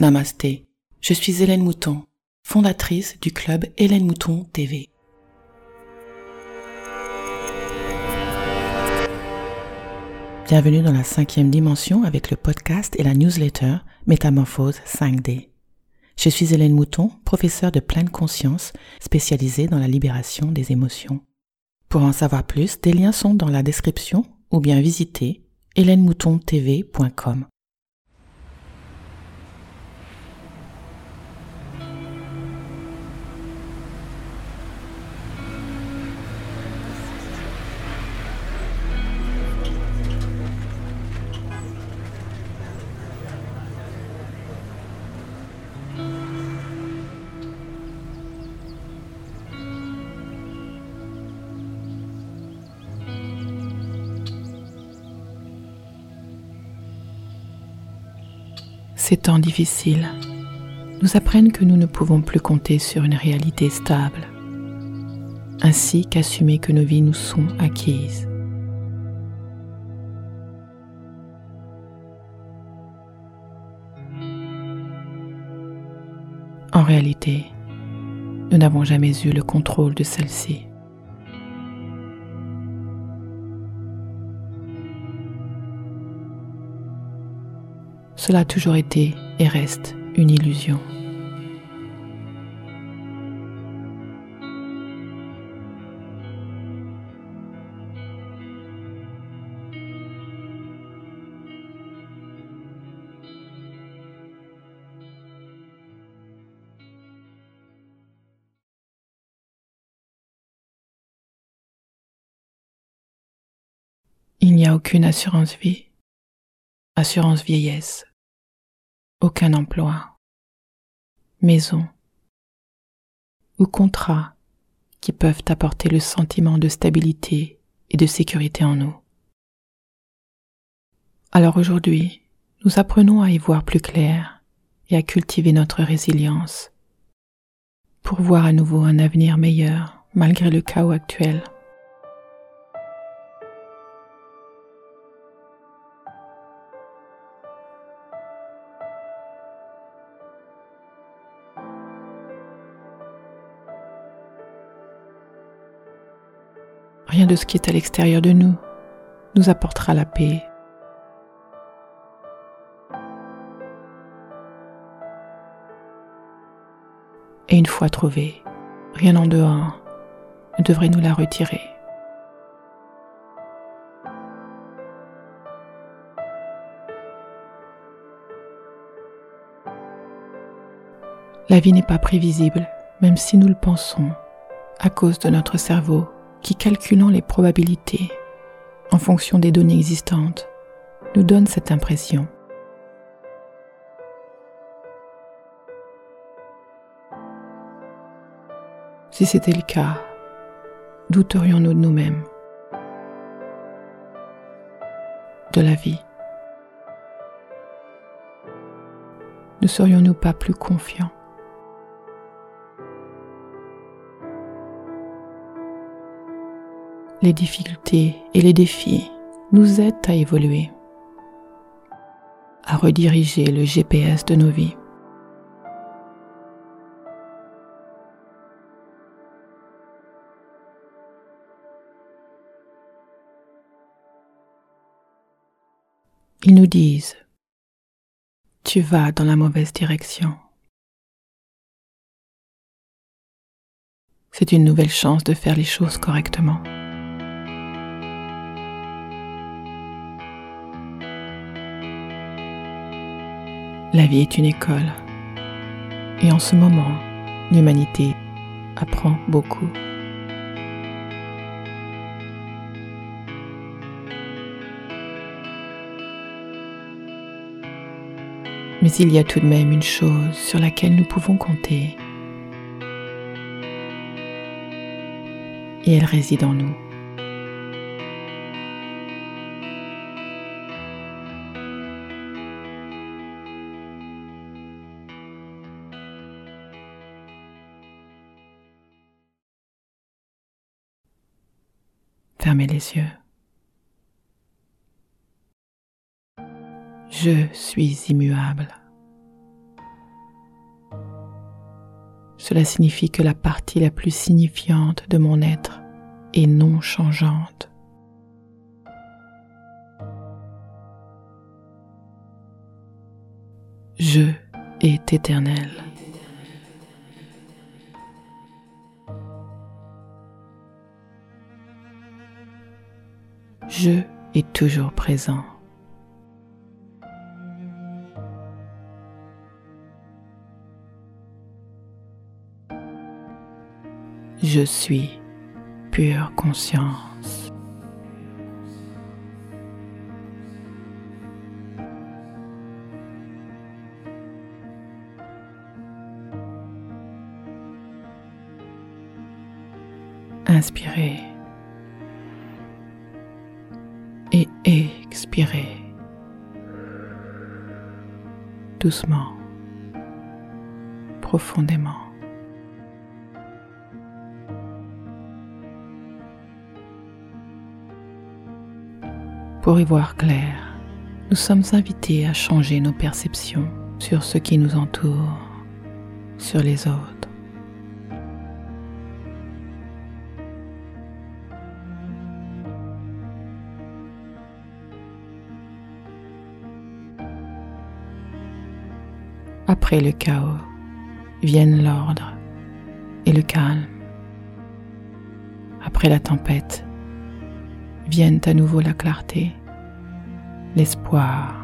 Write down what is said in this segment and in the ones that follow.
Namasté, je suis Hélène Mouton, fondatrice du club Hélène Mouton TV. Bienvenue dans la cinquième dimension avec le podcast et la newsletter Métamorphose 5D. Je suis Hélène Mouton, professeure de pleine conscience spécialisée dans la libération des émotions. Pour en savoir plus, des liens sont dans la description ou bien visitez hélènemoutontv.com. Ces temps difficiles nous apprennent que nous ne pouvons plus compter sur une réalité stable, ainsi qu'assumer que nos vies nous sont acquises. En réalité, nous n'avons jamais eu le contrôle de celle-ci. Cela a toujours été et reste une illusion. Il n'y a aucune assurance vie, assurance vieillesse, aucun emploi, maison ou contrat qui peuvent apporter le sentiment de stabilité et de sécurité en nous. Alors aujourd'hui, nous apprenons à y voir plus clair et à cultiver notre résilience pour voir à nouveau un avenir meilleur malgré le chaos actuel. Rien de ce qui est à l'extérieur de nous nous apportera la paix. Et une fois trouvé, rien en dehors ne devrait nous la retirer. La vie n'est pas prévisible, même si nous le pensons, à cause de notre cerveau qui, calculant les probabilités en fonction des données existantes, nous donne cette impression. Si c'était le cas, douterions-nous de nous-mêmes, de la vie? Ne serions-nous pas plus confiants? Les difficultés et les défis nous aident à évoluer, à rediriger le GPS de nos vies. Ils nous disent, tu vas dans la mauvaise direction. C'est une nouvelle chance de faire les choses correctement. La vie est une école. Et en ce moment, l'humanité apprend beaucoup. Mais il y a tout de même une chose sur laquelle nous pouvons compter. Et elle réside en nous. les yeux. Je suis immuable. Cela signifie que la partie la plus signifiante de mon être est non changeante. Je est éternel. Je est toujours présent. Je suis pure conscience. Inspirez et expirez doucement, profondément. Pour y voir clair, nous sommes invités à changer nos perceptions sur ce qui nous entoure, sur les autres. Après le chaos viennent l'ordre et le calme. Après la tempête viennent à nouveau la clarté, l'espoir,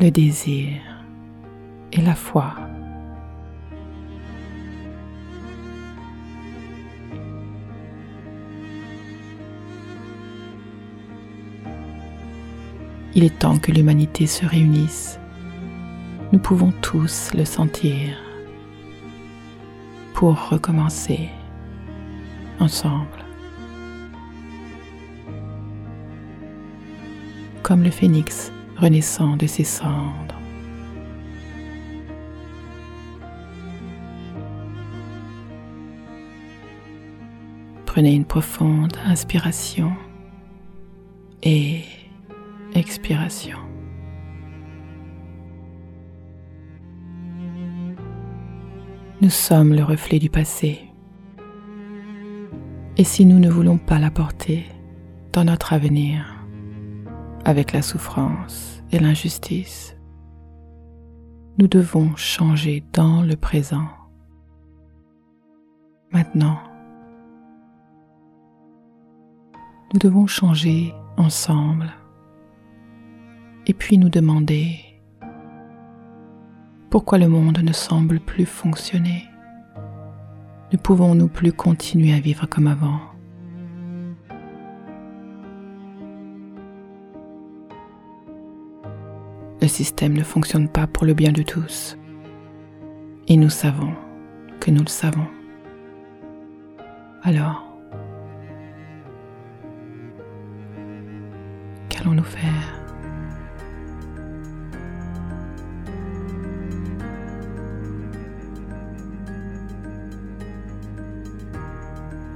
le désir et la foi. Il est temps que l'humanité se réunisse. Nous pouvons tous le sentir pour recommencer ensemble. comme le phénix renaissant de ses cendres. Prenez une profonde inspiration et expiration. Nous sommes le reflet du passé. Et si nous ne voulons pas l'apporter dans notre avenir, avec la souffrance et l'injustice. Nous devons changer dans le présent. Maintenant, nous devons changer ensemble et puis nous demander pourquoi le monde ne semble plus fonctionner? Ne pouvons-nous plus continuer à vivre comme avant? Le système ne fonctionne pas pour le bien de tous. Et nous savons que nous le savons. Alors, qu'allons-nous faire?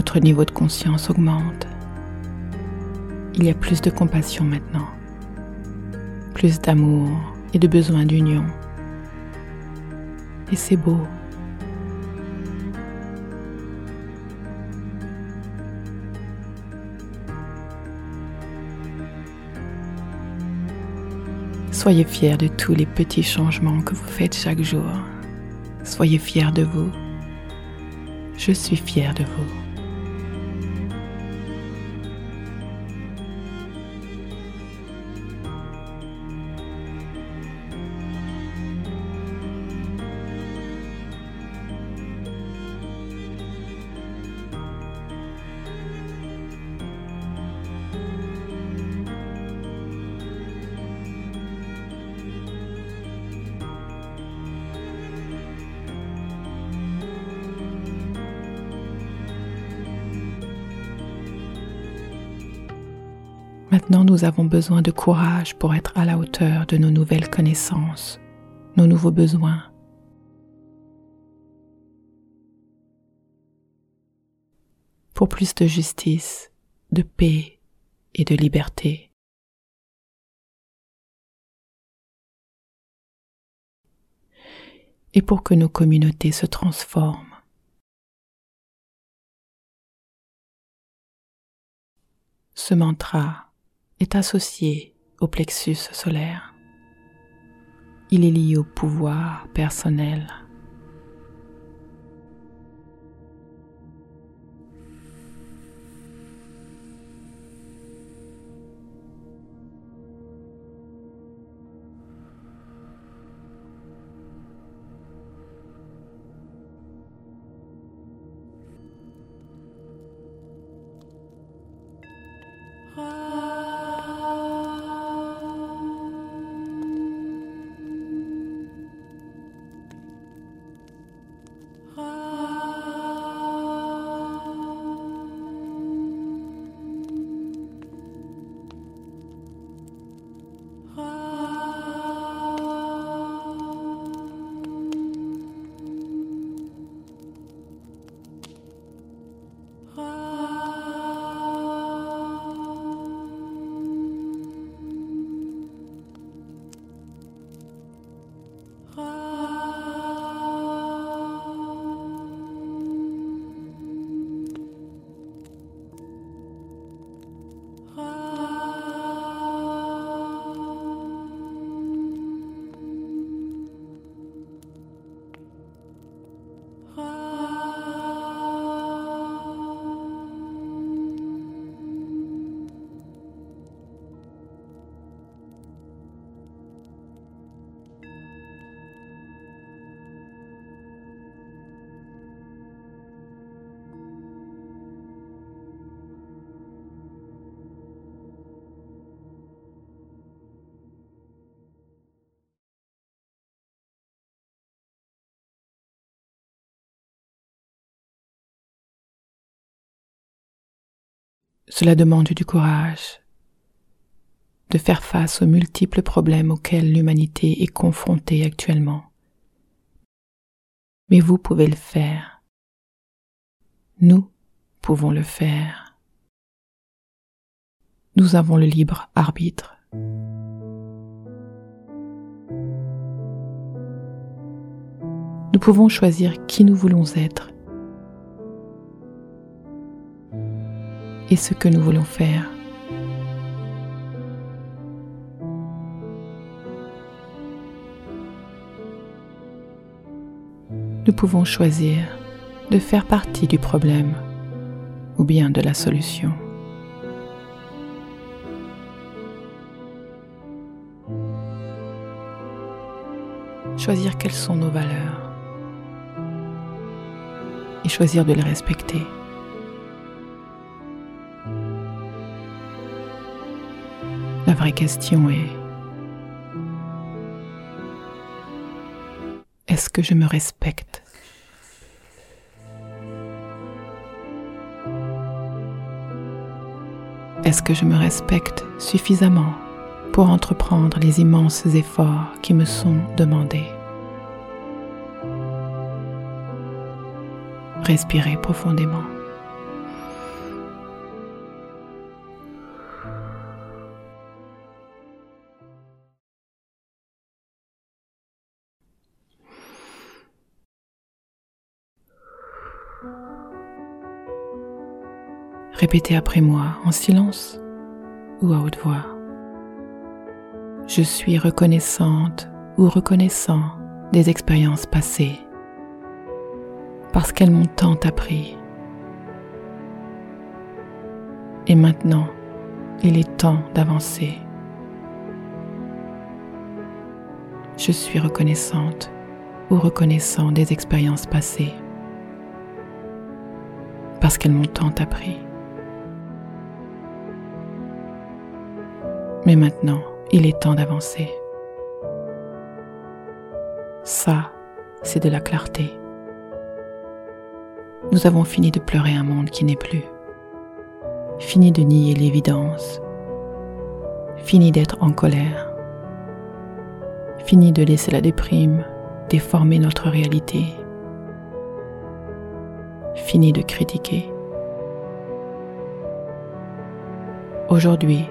Notre niveau de conscience augmente. Il y a plus de compassion maintenant plus d'amour et de besoin d'union. Et c'est beau. Soyez fiers de tous les petits changements que vous faites chaque jour. Soyez fiers de vous. Je suis fier de vous. Maintenant, nous avons besoin de courage pour être à la hauteur de nos nouvelles connaissances, nos nouveaux besoins. Pour plus de justice, de paix et de liberté. et pour que nos communautés se transforment. Ce mantra est associé au plexus solaire. Il est lié au pouvoir personnel. Cela demande du courage de faire face aux multiples problèmes auxquels l'humanité est confrontée actuellement. Mais vous pouvez le faire. Nous pouvons le faire. Nous avons le libre arbitre. Nous pouvons choisir qui nous voulons être et ce que nous voulons faire. Nous pouvons choisir de faire partie du problème ou bien de la solution. Choisir quelles sont nos valeurs et choisir de les respecter. La vraie question est, est-ce que je me respecte? Est-ce que je me respecte suffisamment pour entreprendre les immenses efforts qui me sont demandés? Respirez profondément. Répétez après moi en silence ou à haute voix. Je suis reconnaissante ou reconnaissant des expériences passées parce qu'elles m'ont tant appris. Et maintenant, il est temps d'avancer. Je suis reconnaissante ou reconnaissant des expériences passées parce qu'elles m'ont tant appris. Mais maintenant, il est temps d'avancer. Ça, c'est de la clarté. Nous avons fini de pleurer un monde qui n'est plus. Fini de nier l'évidence. Fini d'être en colère. Fini de laisser la déprime déformer notre réalité. Fini de critiquer. Aujourd'hui,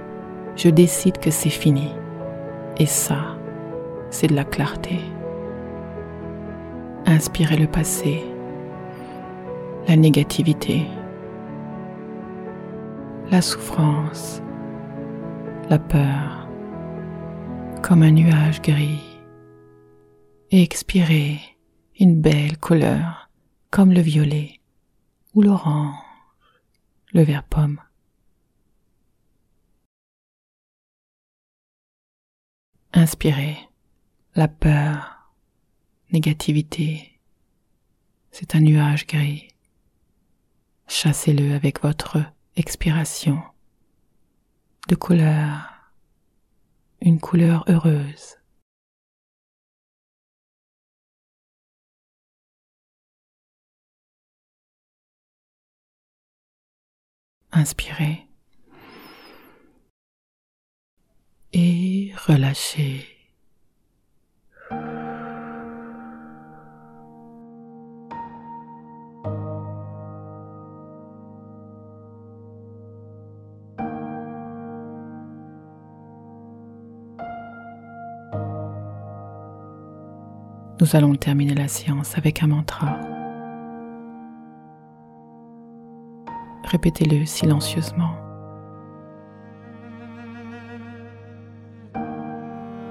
je décide que c'est fini. Et ça, c'est de la clarté. Inspirez le passé, la négativité, la souffrance, la peur, comme un nuage gris. Et expirez une belle couleur, comme le violet ou l'orange, le vert pomme. Inspirez la peur, négativité. C'est un nuage gris. Chassez-le avec votre expiration de couleur, une couleur heureuse. Inspirez et relâchez. Nous allons terminer la séance avec un mantra. Répétez-le silencieusement.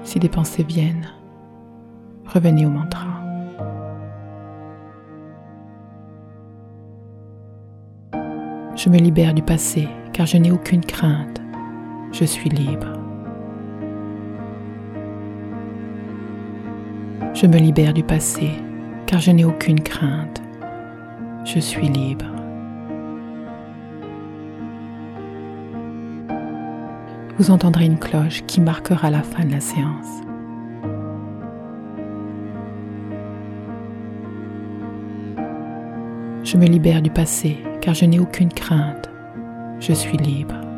Si des pensées viennent, revenez au mantra. Je me libère du passé car je n'ai aucune crainte. Je suis libre. Je me libère du passé car je n'ai aucune crainte. Je suis libre. Vous entendrez une cloche qui marquera la fin de la séance. Je me libère du passé car je n'ai aucune crainte. Je suis libre.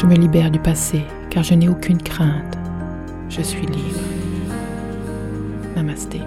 Je me libère du passé car je n'ai aucune crainte. Je suis libre. Namasté.